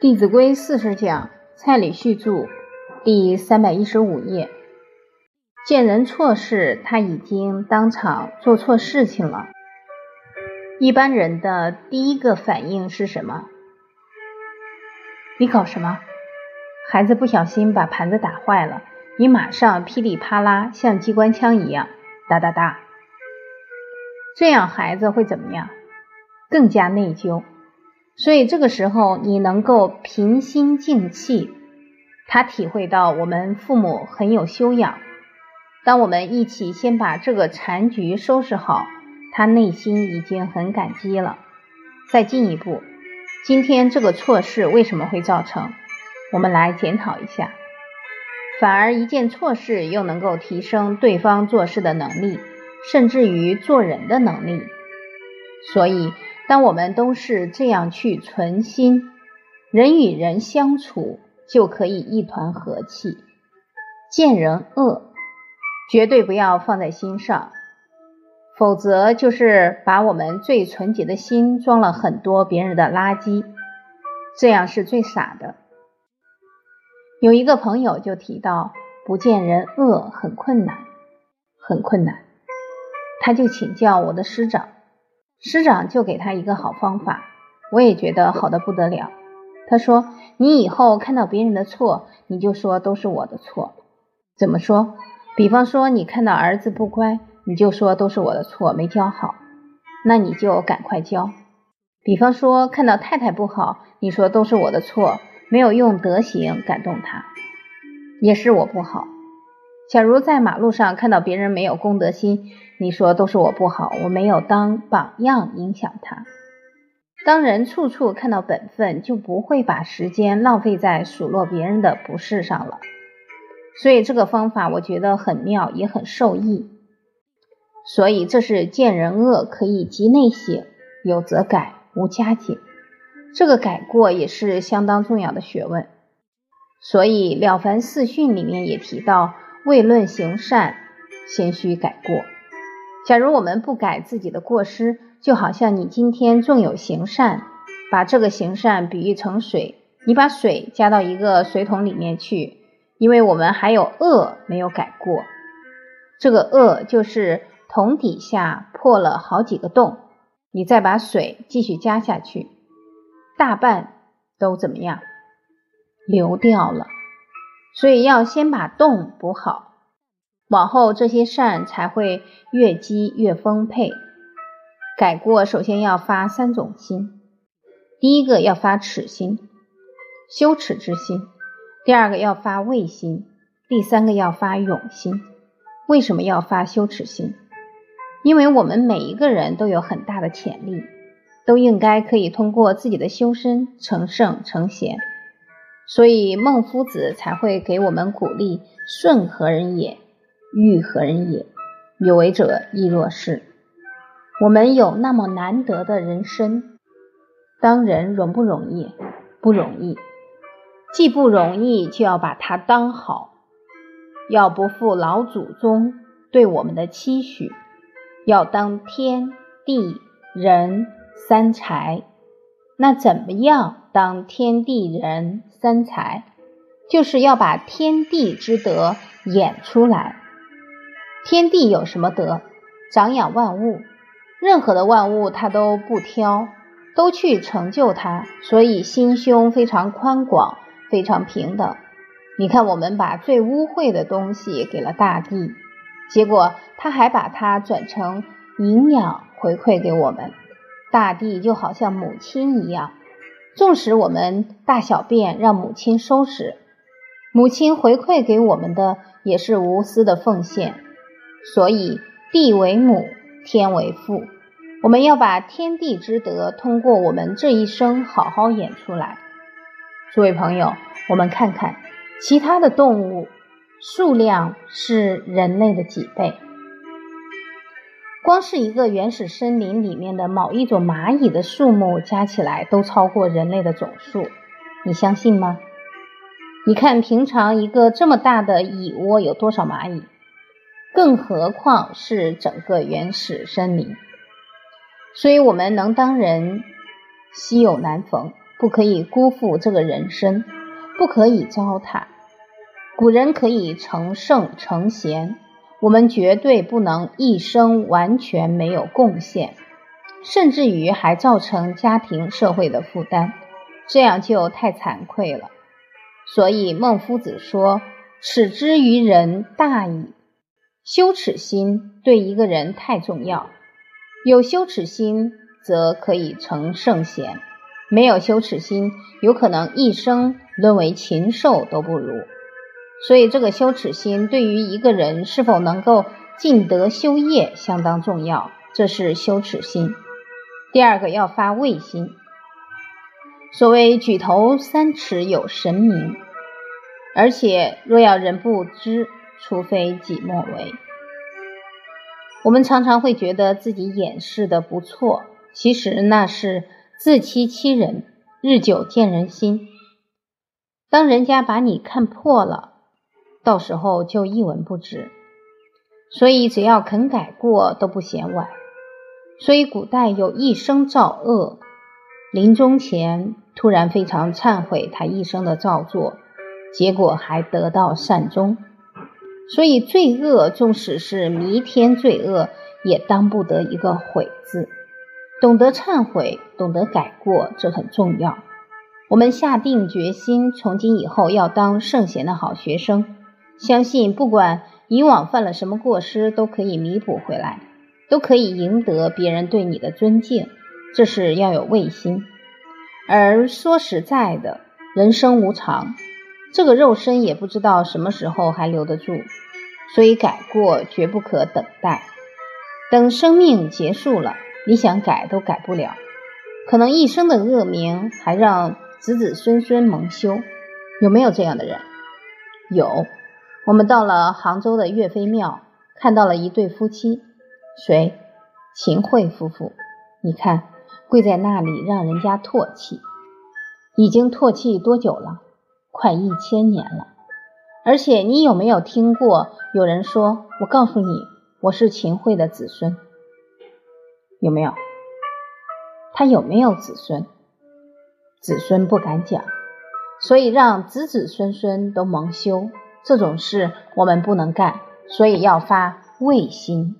《弟子规》四十讲，蔡礼旭著，第三百一十五页。见人错事，他已经当场做错事情了。一般人的第一个反应是什么？你搞什么？孩子不小心把盘子打坏了，你马上噼里啪啦，像机关枪一样哒哒哒。这样孩子会怎么样？更加内疚。所以这个时候，你能够平心静气，他体会到我们父母很有修养。当我们一起先把这个残局收拾好，他内心已经很感激了。再进一步，今天这个错事为什么会造成？我们来检讨一下。反而一件错事又能够提升对方做事的能力，甚至于做人的能力。所以。当我们都是这样去存心，人与人相处就可以一团和气。见人恶，绝对不要放在心上，否则就是把我们最纯洁的心装了很多别人的垃圾，这样是最傻的。有一个朋友就提到，不见人恶很困难，很困难，他就请教我的师长。师长就给他一个好方法，我也觉得好的不得了。他说：“你以后看到别人的错，你就说都是我的错。怎么说？比方说你看到儿子不乖，你就说都是我的错，没教好，那你就赶快教。比方说看到太太不好，你说都是我的错，没有用德行感动他，也是我不好。假如在马路上看到别人没有公德心。”你说都是我不好，我没有当榜样影响他。当人处处看到本分，就不会把时间浪费在数落别人的不是上了。所以这个方法我觉得很妙，也很受益。所以这是见人恶可以即内省，有则改，无加减。这个改过也是相当重要的学问。所以《了凡四训》里面也提到，未论行善，先须改过。假如我们不改自己的过失，就好像你今天纵有行善，把这个行善比喻成水，你把水加到一个水桶里面去，因为我们还有恶没有改过，这个恶就是桶底下破了好几个洞，你再把水继续加下去，大半都怎么样？流掉了，所以要先把洞补好。往后这些善才会越积越丰沛。改过首先要发三种心：第一个要发耻心，羞耻之心；第二个要发畏心；第三个要发勇心。为什么要发羞耻心？因为我们每一个人都有很大的潜力，都应该可以通过自己的修身成圣成贤，所以孟夫子才会给我们鼓励：顺何人也？欲何人也？有为者亦若是。我们有那么难得的人生，当人容不容易？不容易。既不容易，就要把它当好，要不负老祖宗对我们的期许，要当天地人三才。那怎么样当天地人三才？就是要把天地之德演出来。天地有什么德？长养万物，任何的万物它都不挑，都去成就它，所以心胸非常宽广，非常平等。你看，我们把最污秽的东西给了大地，结果他还把它转成营养回馈给我们。大地就好像母亲一样，纵使我们大小便让母亲收拾，母亲回馈给我们的也是无私的奉献。所以，地为母，天为父。我们要把天地之德通过我们这一生好好演出来。诸位朋友，我们看看其他的动物数量是人类的几倍？光是一个原始森林里面的某一种蚂蚁的数目加起来都超过人类的总数，你相信吗？你看平常一个这么大的蚁窝有多少蚂蚁？更何况是整个原始森林，所以我们能当人稀有难逢，不可以辜负这个人生，不可以糟蹋。古人可以成圣成贤，我们绝对不能一生完全没有贡献，甚至于还造成家庭社会的负担，这样就太惭愧了。所以孟夫子说：“耻之于人大矣。”羞耻心对一个人太重要，有羞耻心则可以成圣贤，没有羞耻心，有可能一生沦为禽兽都不如。所以，这个羞耻心对于一个人是否能够尽德修业相当重要。这是羞耻心。第二个要发畏心。所谓举头三尺有神明，而且若要人不知，除非己莫为。我们常常会觉得自己掩饰的不错，其实那是自欺欺人，日久见人心。当人家把你看破了。到时候就一文不值，所以只要肯改过都不嫌晚。所以古代有一生造恶，临终前突然非常忏悔他一生的造作，结果还得到善终。所以罪恶纵使是弥天罪恶，也当不得一个悔字。懂得忏悔，懂得改过，这很重要。我们下定决心，从今以后要当圣贤的好学生。相信不管以往犯了什么过失，都可以弥补回来，都可以赢得别人对你的尊敬。这是要有畏心。而说实在的，人生无常，这个肉身也不知道什么时候还留得住，所以改过绝不可等待。等生命结束了，你想改都改不了，可能一生的恶名还让子子孙孙蒙羞。有没有这样的人？有。我们到了杭州的岳飞庙，看到了一对夫妻，谁？秦桧夫妇。你看，跪在那里让人家唾弃，已经唾弃多久了？快一千年了。而且你有没有听过有人说：“我告诉你，我是秦桧的子孙。”有没有？他有没有子孙？子孙不敢讲，所以让子子孙孙都蒙羞。这种事我们不能干，所以要发卫星。